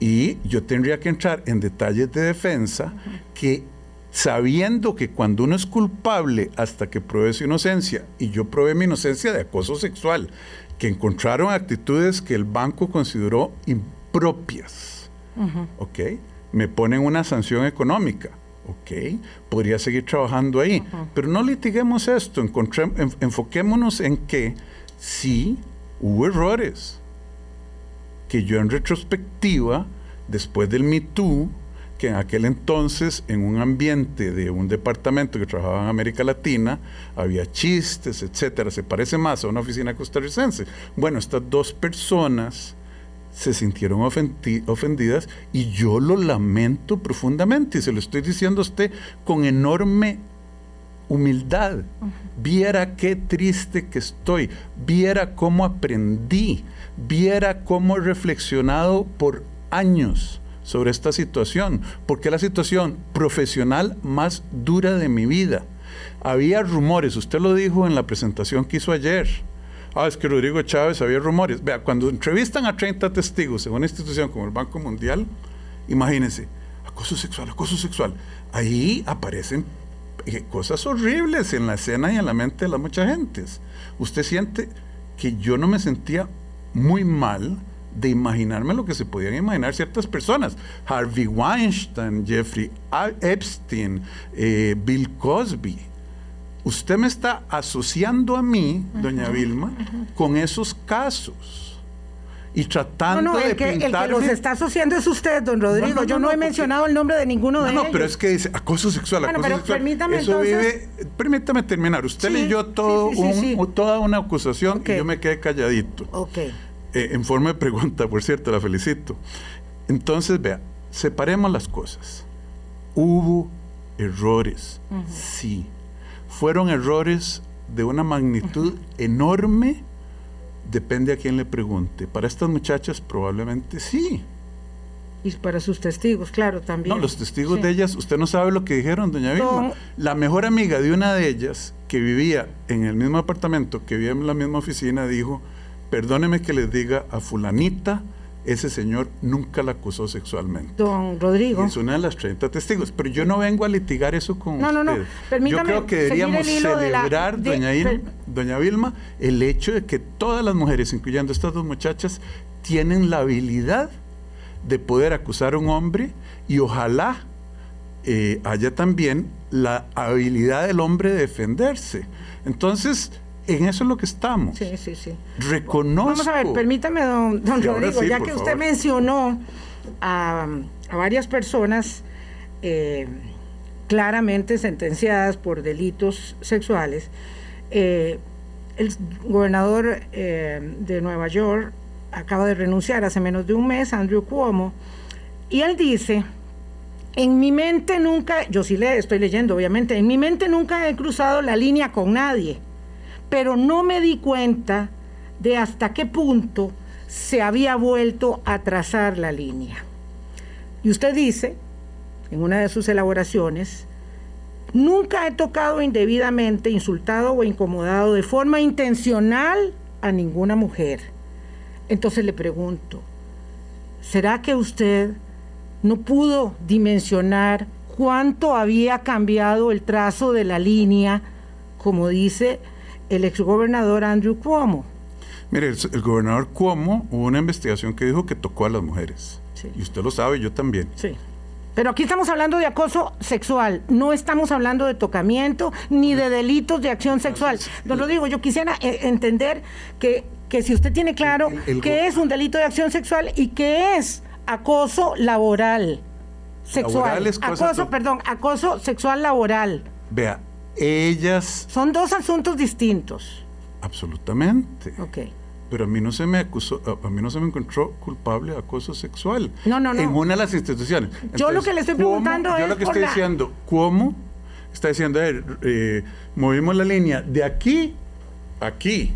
C: y yo tendría que entrar en detalles de defensa que sabiendo que cuando uno es culpable hasta que pruebe su inocencia, y yo probé mi inocencia de acoso sexual, que encontraron actitudes que el banco consideró impropias, ¿ok? Me ponen una sanción económica, ¿ok? Podría seguir trabajando ahí, pero no litiguemos esto, enfoquémonos en que sí hubo errores, que yo en retrospectiva, después del Me Too, que en aquel entonces, en un ambiente de un departamento que trabajaba en América Latina, había chistes, etcétera, se parece más a una oficina costarricense. Bueno, estas dos personas se sintieron ofendidas y yo lo lamento profundamente y se lo estoy diciendo a usted con enorme humildad. Viera qué triste que estoy, viera cómo aprendí viera cómo he reflexionado por años sobre esta situación, porque es la situación profesional más dura de mi vida. Había rumores, usted lo dijo en la presentación que hizo ayer. Ah, es que Rodrigo Chávez había rumores. Vea, cuando entrevistan a 30 testigos en una institución como el Banco Mundial, imagínense, acoso sexual, acoso sexual. Ahí aparecen eh, cosas horribles en la escena y en la mente de las muchas gentes. Usted siente que yo no me sentía muy mal de imaginarme lo que se podían imaginar ciertas personas. Harvey Weinstein, Jeffrey Epstein, eh, Bill Cosby. Usted me está asociando a mí, doña Vilma, con esos casos y tratando no, no, el
B: que, El que los está asociando es usted, don Rodrigo. Yo no, he mencionado el nombre de ninguno de ellos. No,
C: pero es que dice acoso sexual, bueno, pero
B: Permítame entonces...
C: permítame terminar. Usted leyó todo toda una acusación y yo me quedé calladito.
B: Ok.
C: Eh, en forma de pregunta, por cierto, la felicito. Entonces, vea, separemos las cosas. Hubo errores, sí. Fueron errores de una magnitud enorme, depende a quién le pregunte. Para estas muchachas probablemente sí.
B: Y para sus testigos, claro, también.
C: No, los testigos de ellas, usted no sabe lo que dijeron, doña Vilma. La mejor amiga de una de ellas, que vivía en el mismo apartamento, que vivía en la misma oficina, dijo, perdóneme que les diga a fulanita, ese señor nunca la acusó sexualmente.
B: Don Rodrigo.
C: es una de las 30 testigos, pero yo no vengo a litigar eso con
B: no,
C: usted.
B: No, no,
C: Permítame yo creo que deberíamos celebrar, doña, doña Vilma, el hecho de que todas las mujeres, incluyendo estas dos muchachas, tienen la habilidad de poder acusar a un hombre y ojalá eh, haya también la habilidad del hombre de defenderse. Entonces, en eso es lo que estamos.
B: Sí, sí, sí.
C: Reconozco.
B: Vamos a ver, permítame, don, Rodrigo, ya que usted mencionó a, varias personas eh, claramente sentenciadas por delitos sexuales, eh, el gobernador de Nueva York acaba de renunciar hace menos de un mes, Andrew Cuomo, y él dice, en mi mente nunca, yo sí le estoy leyendo obviamente, en mi mente nunca he cruzado la línea con nadie, pero no me di cuenta de hasta qué punto se había vuelto a trazar la línea. Y usted dice, en una de sus elaboraciones, nunca he tocado indebidamente, insultado o incomodado de forma intencional a ninguna mujer entonces le pregunto, ¿será que usted no pudo dimensionar cuánto había cambiado el trazo de la línea, como dice el exgobernador Andrew Cuomo?
C: Mire, el, gobernador Cuomo hubo una investigación que dijo que tocó a las mujeres. Y usted lo sabe, yo también.
B: Sí. Pero aquí estamos hablando de acoso sexual, no estamos hablando de tocamiento ni de delitos de acción sexual. No lo digo, yo quisiera eh, entender que que si usted tiene claro qué es un delito de acción sexual y qué es acoso laboral sexual. acoso, perdón, acoso sexual laboral.
C: Vea, ellas...
B: Son dos asuntos distintos.
C: Absolutamente.
B: Ok.
C: Pero a mí no se me acusó, a mí no se me encontró culpable de acoso sexual.
B: No, no, no.
C: En una de las instituciones.
B: yo lo que le estoy preguntando es.
C: Yo lo que estoy diciendo, ¿cómo? Está diciendo, eh, movimos la línea de aquí a aquí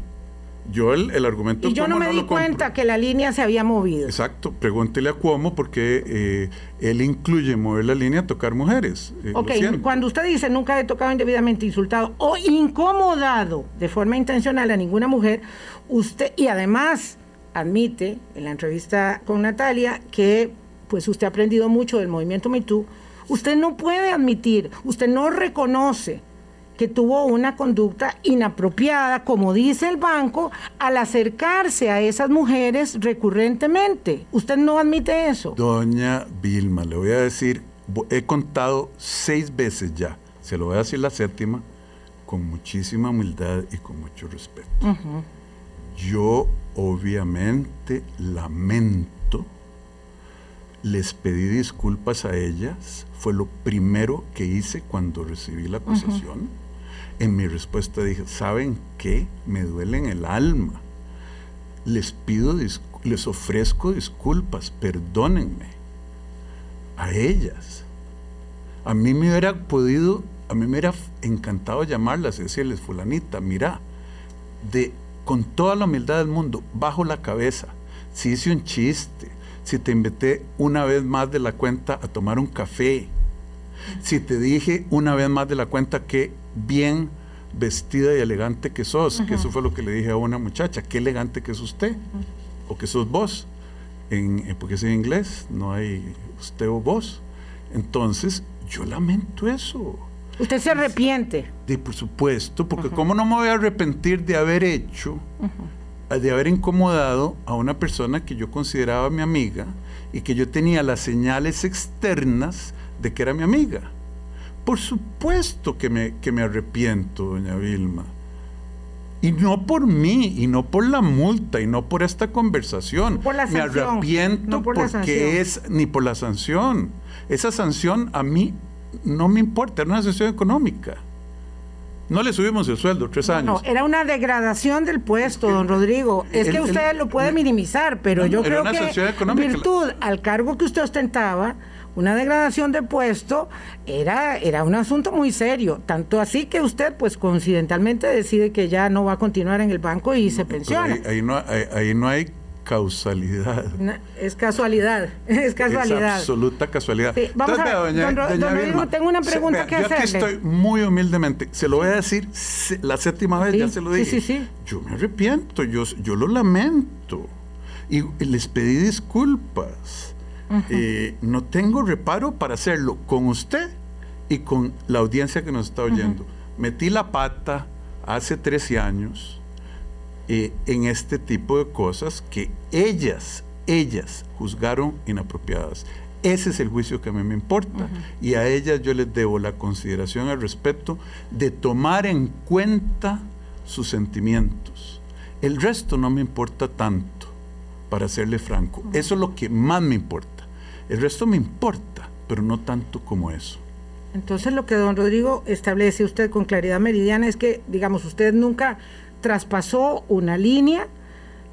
C: yo el, argumento...
B: Y yo no me di cuenta que la línea se había movido.
C: Exacto, pregúntele a Cuomo porque eh, él incluye mover la línea a tocar mujeres.
B: Eh, ok, cuando usted dice nunca he tocado indebidamente insultado o incomodado de forma intencional a ninguna mujer, usted, y además admite en la entrevista con Natalia que pues usted ha aprendido mucho del movimiento MeToo, usted no puede admitir, usted no reconoce que tuvo una conducta inapropiada, como dice el banco, al acercarse a esas mujeres recurrentemente. ¿Usted no admite eso?
C: Doña Vilma, le voy a decir, he contado seis veces ya, se lo voy a decir la séptima, con muchísima humildad y con mucho respeto. Yo obviamente lamento, les pedí disculpas a ellas, fue lo primero que hice cuando recibí la acusación en mi respuesta dije, ¿saben qué? Me duele en el alma. Les pido, les ofrezco disculpas, perdónenme. A ellas. A mí me hubiera podido, a mí me hubiera encantado llamarlas y decirles, fulanita, mira, de, con toda la humildad del mundo, bajo la cabeza, si hice un chiste, si te invité una vez más de la cuenta a tomar un café, si te dije una vez más de la cuenta que bien vestida y elegante que sos, que eso fue lo que le dije a una muchacha, qué elegante que es usted, o que sos vos, en, eh, porque es en inglés, no hay usted o vos. Entonces, yo lamento eso.
B: ¿Usted se arrepiente?
C: De, por supuesto, porque ¿cómo no me voy a arrepentir de haber hecho, de haber incomodado a una persona que yo consideraba mi amiga y que yo tenía las señales externas de que era mi amiga? Por supuesto que me, que me arrepiento, doña Vilma. Y no por mí, y no por la multa, y no por esta conversación.
B: por la
C: me arrepiento porque es ni por la sanción. Esa sanción a mí no me importa, era una sanción económica. No le subimos el sueldo, tres años.
B: No, era una degradación del puesto, don Rodrigo. Es
C: El-
B: que
C: el-
B: usted lo puede minimizar, pero
C: No,
B: yo
C: era
B: creo
C: una
B: que
C: sanción económica.
B: virtud al cargo que usted ostentaba, una degradación de puesto, era, era un asunto muy serio. Tanto así que usted, pues coincidentalmente, decide que ya no va a continuar en el banco y se pensiona.
C: ahí, ahí no, ahí, ahí no hay causalidad.
B: Es casualidad, es casualidad.
C: Es absoluta casualidad.
B: Sí, vamos
C: Entonces,
B: a-
C: vea,
B: don don Rodrigo, tengo una pregunta que
C: yo aquí
B: hacerle.
C: estoy muy humildemente, se lo voy a decir se- la séptima vez,
B: Sí,
C: ya se lo
B: sí,
C: dije.
B: sí, sí.
C: Yo me arrepiento, yo, yo lo lamento. Y les pedí disculpas. Eh, no tengo reparo para hacerlo con usted y con la audiencia que nos está oyendo. Metí la pata hace 13 años eh, en este tipo de cosas que ellas, ellas juzgaron inapropiadas. Ese es el juicio que a mí me importa. Y a ellas yo les debo la consideración, el respeto de tomar en cuenta sus sentimientos. El resto no me importa tanto, para serle franco. Eso es lo que más me importa. El resto me importa, pero no tanto como eso.
B: Entonces lo que don Rodrigo establece usted con claridad meridiana es que, digamos, usted nunca traspasó una línea,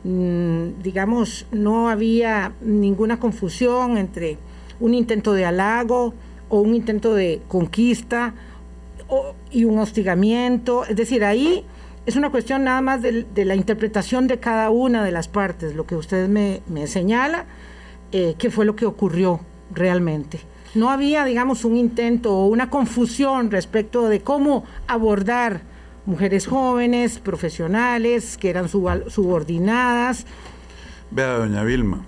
B: mm, digamos, no había ninguna confusión entre un intento de halago o un intento de conquista o- y un hostigamiento. Es decir, ahí es una cuestión nada más de, de la interpretación de cada una de las partes, lo que usted me, me señala, eh, qué fue lo que ocurrió realmente. No había, digamos, un intento o una confusión respecto de cómo abordar mujeres jóvenes, profesionales, que eran subordinadas.
C: Vea, doña Vilma,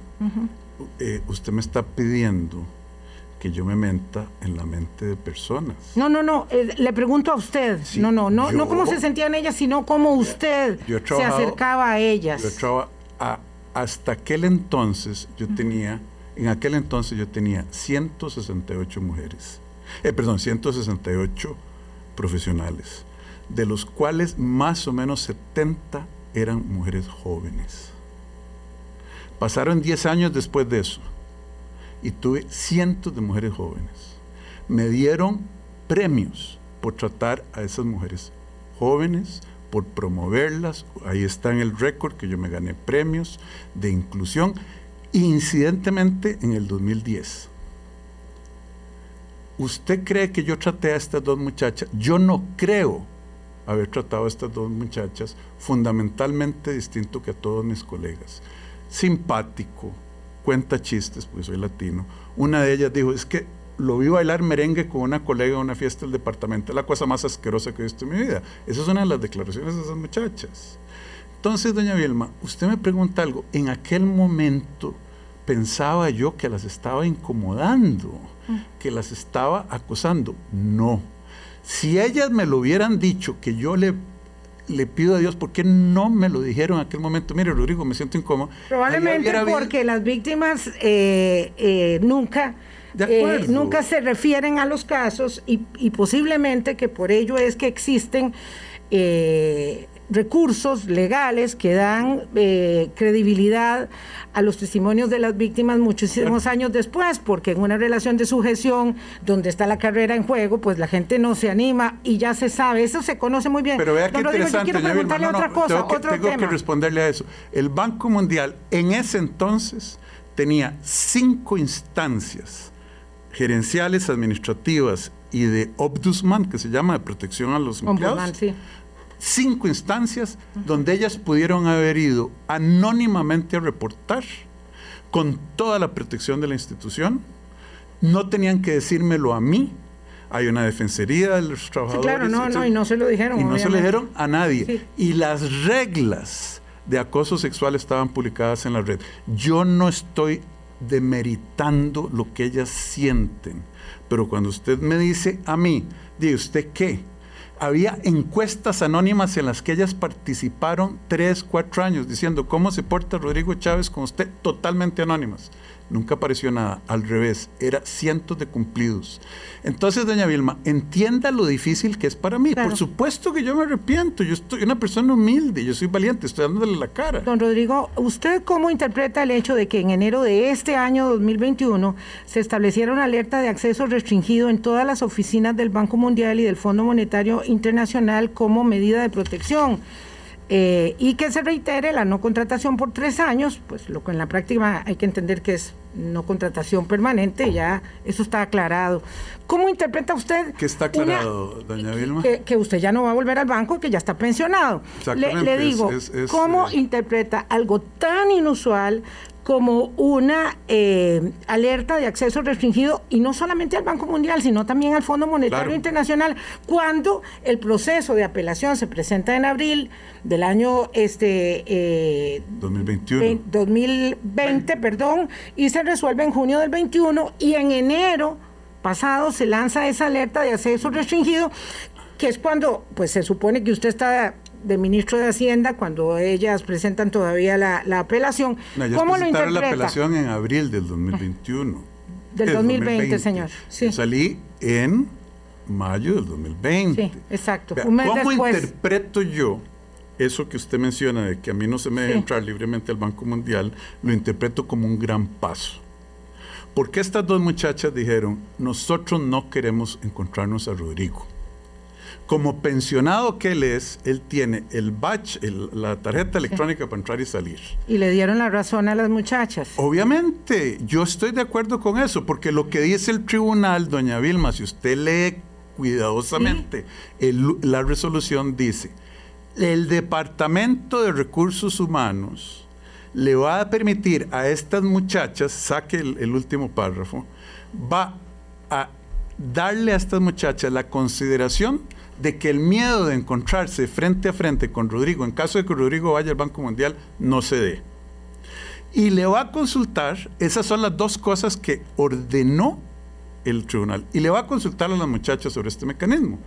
C: eh, usted me está pidiendo que yo me menta en la mente de personas.
B: No, no, no, eh, le pregunto a usted.
C: Sí,
B: no, no, no,
C: yo-
B: no cómo se sentían ellas, sino cómo usted se acercaba a ellas.
C: Yo traba- a- hasta aquel entonces yo tenía, en aquel entonces yo tenía 168 mujeres, eh, perdón, 168 profesionales, de los cuales más o menos 70 eran mujeres jóvenes. Pasaron 10 años después de eso y tuve cientos de mujeres jóvenes. Me dieron premios por tratar a esas mujeres jóvenes, por promoverlas. Ahí está en el récord que yo me gané premios de inclusión. Incidentemente en el 2010. ¿Usted cree que yo traté a estas dos muchachas? Yo no creo haber tratado a estas dos muchachas fundamentalmente distinto que a todos mis colegas. Simpático, cuenta chistes, porque soy latino. Una de ellas dijo, es que lo vi bailar merengue con una colega en una fiesta del departamento, es la cosa más asquerosa que he visto en mi vida. Esa es una de las declaraciones de esas muchachas. Entonces, doña Vilma, usted me pregunta algo, en aquel momento pensaba yo que las estaba incomodando, que las estaba acosando. No. Si ellas me lo hubieran dicho, que yo le, le pido a Dios, ¿por qué no me lo dijeron en aquel momento? Mire, Rodrigo, me siento incómodo.
B: Probablemente porque las víctimas eh, eh, nunca, eh, nunca se refieren a los casos y, y posiblemente que por ello es que existen eh, recursos legales que dan eh, credibilidad a los testimonios de las víctimas muchísimos años después, porque en una relación de sujeción donde está la carrera en juego, pues la gente no se anima y ya se sabe, eso se conoce muy bien.
C: Pero vea qué
B: Don Rodrigo, yo
C: interesante,
B: quiero preguntarle
C: No, no,
B: otra cosa,
C: tengo que,
B: otro
C: tengo que responderle a eso. El Banco Mundial en ese entonces tenía cinco instancias gerenciales, administrativas y de Ombudsman, que se llama de protección a los empleados.
B: Ombudsman, sí.
C: cinco instancias donde ellas pudieron haber ido anónimamente a reportar con toda la protección de la institución. No tenían que decírmelo a mí. Hay una defensería de los
B: Sí,
C: trabajadores.
B: claro, no, no, y no se lo dijeron.
C: Y no se lo dijeron a nadie.
B: Sí.
C: Y las reglas de acoso sexual estaban publicadas en la red. Yo no estoy demeritando lo que ellas sienten, pero cuando usted me dice a mí, ¿de usted qué? Había encuestas anónimas en las que ellas participaron tres, cuatro años diciendo cómo se porta Rodrigo Chávez con usted, totalmente anónimas. Nunca apareció nada, al revés, era cientos de cumplidos. Entonces, doña Vilma, entienda lo difícil que es para mí. Por supuesto que yo me arrepiento, yo estoy una persona humilde, yo soy valiente, estoy dándole la cara.
B: Don Rodrigo, ¿usted cómo interpreta el hecho de que en enero de este año 2021 se estableciera una alerta de acceso restringido en todas las oficinas del Banco Mundial y del Fondo Monetario Internacional como medida de protección? Eh, y que se reitere la no contratación por tres años, pues lo que en la práctica hay que entender que es no contratación permanente, ya eso está aclarado. ¿Cómo interpreta usted?
C: ¿Qué está aclarado, doña Vilma?
B: Que, usted ya no va a volver al banco que ya está pensionado. Le, le digo, ¿cómo interpreta algo tan inusual como una eh, alerta de acceso restringido y no solamente al Banco Mundial, sino también al Fondo Monetario Internacional, cuando el proceso de apelación se presenta en abril del año este
C: 2021.
B: 2020, perdón, y se resuelve en junio del 21 y en enero pasado se lanza esa alerta de acceso restringido que es cuando pues se supone que usted está de ministro de Hacienda cuando ellas presentan todavía la, apelación.
C: ¿Cómo lo interpreta? la apelación en abril del 2021.
B: Del 2020, señor.
C: Sí. salí en mayo del 2020.
B: Sí, exacto.
C: ¿Cómo interpreto yo eso que usted menciona de que a mí no se me debe entrar libremente al Banco Mundial? Lo interpreto como un gran paso. Porque estas dos muchachas dijeron, nosotros no queremos encontrarnos a Rodrigo como pensionado que él es, él tiene el batch, la tarjeta electrónica para entrar y salir.
B: Y le dieron la razón a las muchachas.
C: Obviamente, yo estoy de acuerdo con eso, porque lo que dice el tribunal, doña Vilma, si usted lee cuidadosamente, la resolución dice, el Departamento de Recursos Humanos le va a permitir a estas muchachas, saque el último párrafo, va a darle a estas muchachas la consideración de que el miedo de encontrarse frente a frente con Rodrigo, en caso de que Rodrigo vaya al Banco Mundial, no se dé. Y le va a consultar, esas son las dos cosas que ordenó el tribunal, y le va a consultar a las muchachas sobre este mecanismo.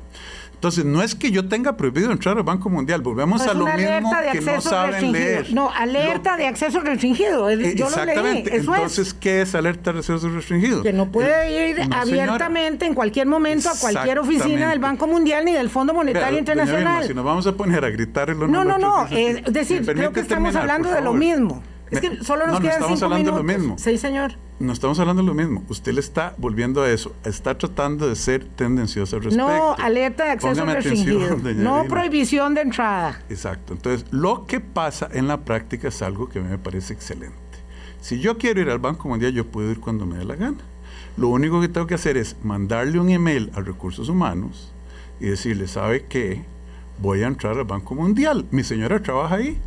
C: Entonces, no es que yo tenga prohibido entrar al Banco Mundial, volvemos a lo mismo que no saben leer.
B: No, alerta de acceso restringido. Yo
C: exactamente. Lo leí. Entonces, ¿qué es alerta de acceso restringido?
B: Que no puede ir abiertamente en cualquier momento a cualquier oficina del Banco Mundial ni del Fondo Monetario Internacional.
C: si nos vamos a poner a gritar en
B: No, no, no. Es decir, creo que estamos hablando de lo mismo. Es que solo nos no, quedan no estamos hablando de lo mismo. Sí, señor.
C: No estamos hablando de lo mismo. Usted le está volviendo a eso. Está tratando de ser tendencioso al respecto.
B: No, alerta de acceso restringido. No prohibición de entrada.
C: Exacto. Entonces, lo que pasa en la práctica es algo que a mí me parece excelente. Si yo quiero ir al Banco Mundial, yo puedo ir cuando me dé la gana. Lo único que tengo que hacer es mandarle un email a Recursos Humanos y decirle, ¿sabe qué? Voy a entrar al Banco Mundial. Mi señora trabaja ahí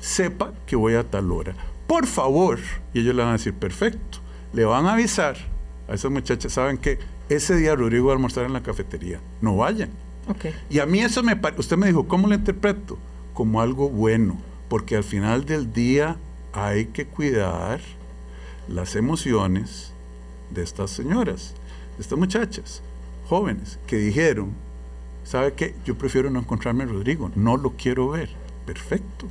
C: sepa que voy a tal hora. Por favor, y ellos le van a decir, perfecto, le van a avisar a esas muchachas, saben que ese día Rodrigo va a almorzar en la cafetería, no vayan. Y a mí eso me usted me dijo, ¿cómo lo interpreto? Como algo bueno, porque al final del día hay que cuidar las emociones de estas señoras, de estas muchachas, jóvenes, que dijeron, ¿sabe qué? Yo prefiero no encontrarme a Rodrigo, no lo quiero ver. Perfecto.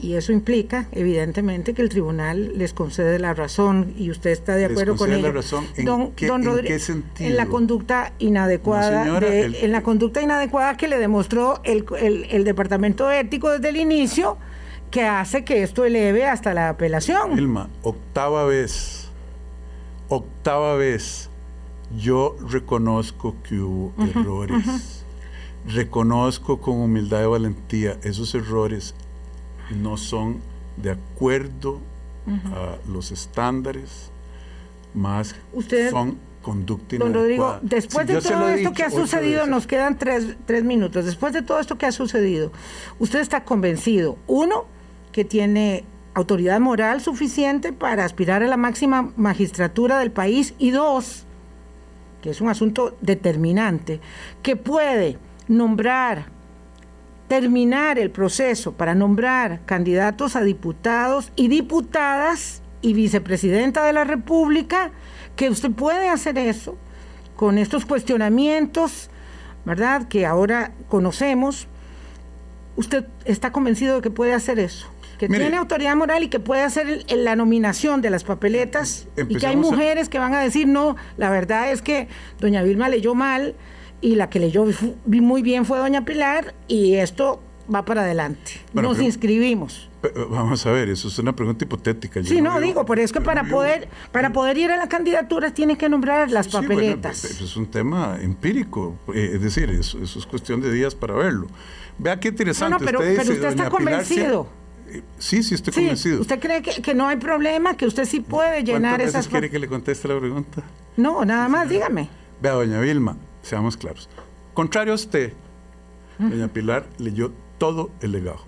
B: Y eso implica, evidentemente, que el tribunal les concede la razón y usted está de acuerdo con ello.
C: la razón ¿En, qué, sentido?
B: En la conducta inadecuada, en la conducta inadecuada que le demostró el, el, Departamento Ético desde el inicio, que hace que esto eleve hasta la apelación.
C: Vilma, octava vez, octava vez, yo reconozco que hubo errores. Reconozco con humildad y valentía esos errores no son de acuerdo a los estándares, más son conducta
B: Don Rodrigo, después de todo esto que ha sucedido, nos quedan tres, tres minutos, después de todo esto que ha sucedido, ¿usted está convencido, uno, que tiene autoridad moral suficiente para aspirar a la máxima magistratura del país y dos, que es un asunto determinante, que puede nombrar terminar el proceso para nombrar candidatos a diputados y diputadas y vicepresidenta de la República, que usted puede hacer eso con estos cuestionamientos, ¿verdad? Que ahora conocemos. ¿Usted está convencido de que puede hacer eso? que
C: Mire.
B: tiene autoridad moral y que puede hacer el- la nominación de las papeletas y que hay
C: a-
B: mujeres que van a decir, no, la verdad es que doña Vilma leyó mal y la que leyó vi muy bien fue doña Pilar y esto va para adelante.
C: Bueno,
B: Nos
C: pero-
B: inscribimos.
C: Pe- Vamos a ver, eso es una pregunta hipotética. Yo
B: Sí, no, digo, pero es que para poder, para poder ir a la candidatura tiene que nombrar las
C: Sí, bueno,
B: papeletas.
C: pues, es un tema empírico, eh, es decir, eso, eso es cuestión de días para verlo. Vea qué interesante.
B: No, no, pero-
C: usted dice,
B: pero usted está
C: doña Pilar, sí-
B: convencido.
C: eh, Sí, sí, estoy
B: sí,
C: convencido.
B: ¿usted cree que, que no hay problema, que usted sí puede llenar
C: ¿Cuántas
B: esas
C: veces quiere que le conteste la pregunta?
B: No, nada más, dígame.
C: Vea, doña Vilma, seamos claros. Contrario a usted, doña Pilar leyó todo el legado.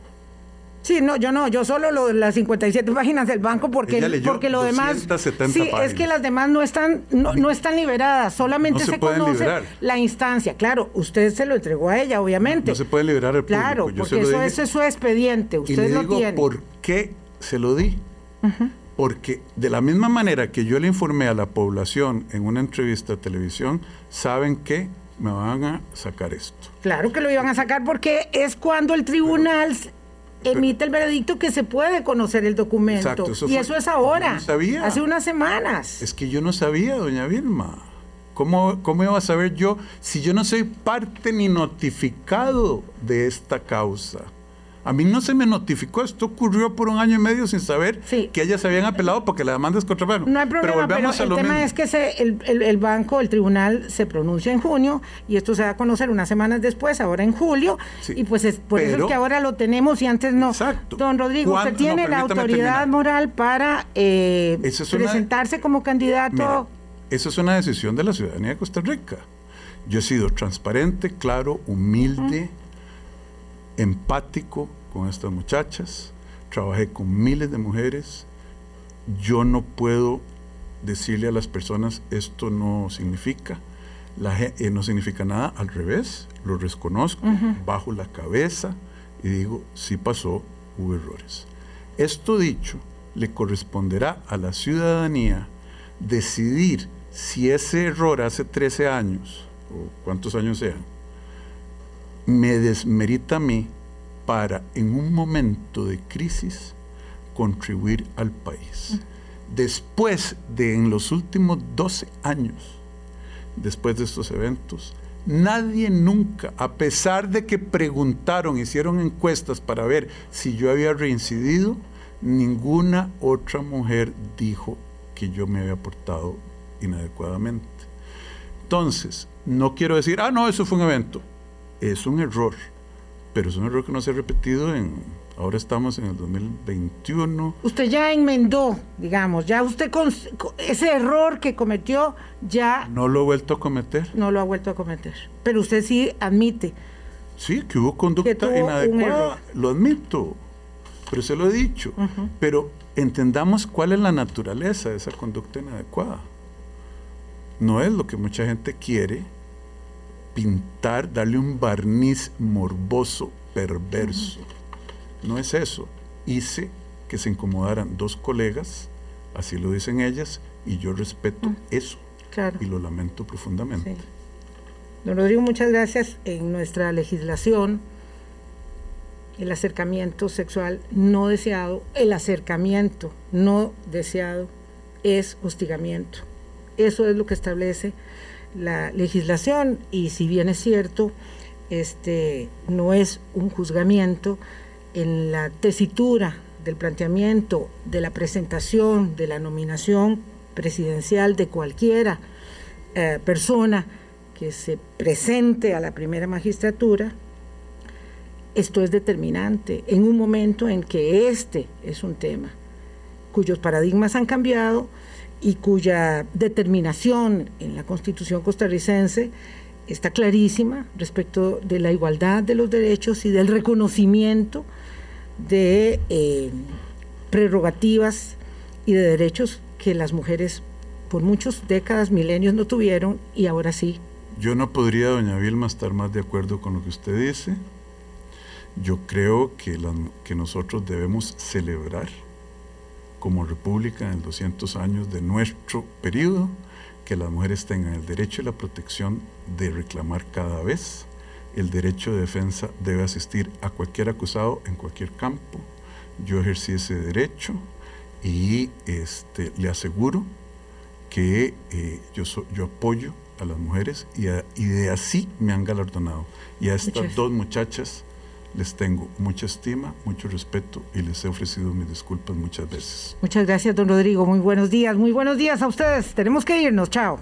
B: Sí, no, yo no, yo solo lo las 57 páginas del banco porque, porque lo demás
C: 270
B: Sí, es que las demás no están no, no están liberadas, solamente
C: No se
B: conoce
C: liberar.
B: la instancia. Claro, usted se lo entregó a ella, obviamente.
C: No se puede liberar al público.
B: Claro,
C: yo
B: porque eso,
C: dije.
B: es su expediente,
C: Y
B: usted
C: le
B: lo
C: digo
B: tiene.
C: por qué se lo di. Porque de la misma manera que yo le informé a la población en una entrevista de televisión, saben que me van a sacar esto.
B: Claro que lo iban a sacar porque es cuando el tribunal emite el veredicto que se puede conocer el documento.
C: Exacto, eso
B: y
C: fue-
B: eso es ahora.
C: no sabía.
B: Hace unas semanas.
C: Es que yo no sabía, doña Vilma. ¿Cómo, ¿Cómo iba a saber yo si yo no soy parte ni notificado de esta causa? A mí no se me notificó, esto ocurrió por un año y medio sin saber
B: Sí.
C: que ellas se habían apelado porque la demanda es contra bueno,
B: No hay problema, pero,
C: volvemos a
B: el tema
C: mismo.
B: es que se- el, el- el banco, el tribunal se pronuncia en junio y esto se va a conocer unas semanas después, ahora en julio,
C: Sí,
B: y pues es, por eso
C: pero-
B: es que ahora lo tenemos y antes no.
C: Exacto.
B: Don Rodrigo, usted tiene
C: No,
B: la autoridad
C: terminar.
B: moral para eh,
C: una-
B: presentarse como candidato.
C: Mira, esa es una decisión de la ciudadanía de Costa Rica. Yo he sido transparente, claro, humilde, empático con estas muchachas. Trabajé con miles de mujeres. Yo no puedo decirle a las personas esto no significa. La eh, no significa nada, al revés, lo reconozco, bajo la cabeza y digo, sí pasó, hubo errores. Esto dicho, le corresponderá a la ciudadanía decidir si ese error hace 13 años, o cuántos años sean, me desmerita a mí para en un momento de crisis contribuir al país. Después de en los últimos 12 años, después de estos eventos, nadie nunca, a pesar de que preguntaron, hicieron encuestas para ver si yo había reincidido, ninguna otra mujer dijo que yo me había portado inadecuadamente. Entonces, no quiero decir, ah, no, eso fue un evento. Es un error, pero es un error que no se ha repetido en, ahora estamos en el 2021.
B: Usted ya enmendó, digamos, ya usted con, ese error que cometió ya
C: No lo he vuelto a cometer.
B: no lo ha vuelto a cometer. Pero usted sí admite.
C: Sí, que hubo conducta
B: Que
C: inadecuada, lo admito, pero se lo he dicho. Pero entendamos cuál es la naturaleza de esa conducta inadecuada. No es lo que mucha gente quiere pintar, darle un barniz morboso, perverso. No es eso. Hice que se incomodaran dos colegas, así lo dicen ellas, y yo respeto eso
B: Claro.
C: y lo lamento profundamente.
B: Sí. Don Rodrigo, muchas gracias. En nuestra legislación, el acercamiento sexual no deseado, el acercamiento no deseado es hostigamiento. Eso es lo que establece la legislación y si bien es cierto, este no es un juzgamiento en la tesitura del planteamiento de la presentación de la nominación presidencial de cualquiera eh, persona que se presente a la primera magistratura, esto es determinante en un momento en que este es un tema cuyos paradigmas han cambiado y cuya determinación en la constitución costarricense está clarísima respecto de la igualdad de los derechos y del reconocimiento de eh, prerrogativas y de derechos que las mujeres por muchas décadas, milenios no tuvieron y ahora sí.
C: Yo no podría, doña Vilma, estar más de acuerdo con lo que usted dice. Yo creo que, las- que nosotros debemos celebrar como república en los 200 años de nuestro periodo que las mujeres tengan el derecho y la protección de reclamar cada vez. El derecho de defensa debe asistir a cualquier acusado en cualquier campo. yo ejercí ese derecho y este, le aseguro que eh, yo, yo apoyo a las mujeres y, y, de así me han galardonado. Y a estas dos muchachas les tengo mucha estima, mucho respeto y les he ofrecido mis disculpas muchas veces.
B: Muchas gracias, don Rodrigo. Muy buenos días. Muy buenos días a ustedes. Tenemos que irnos. Chao.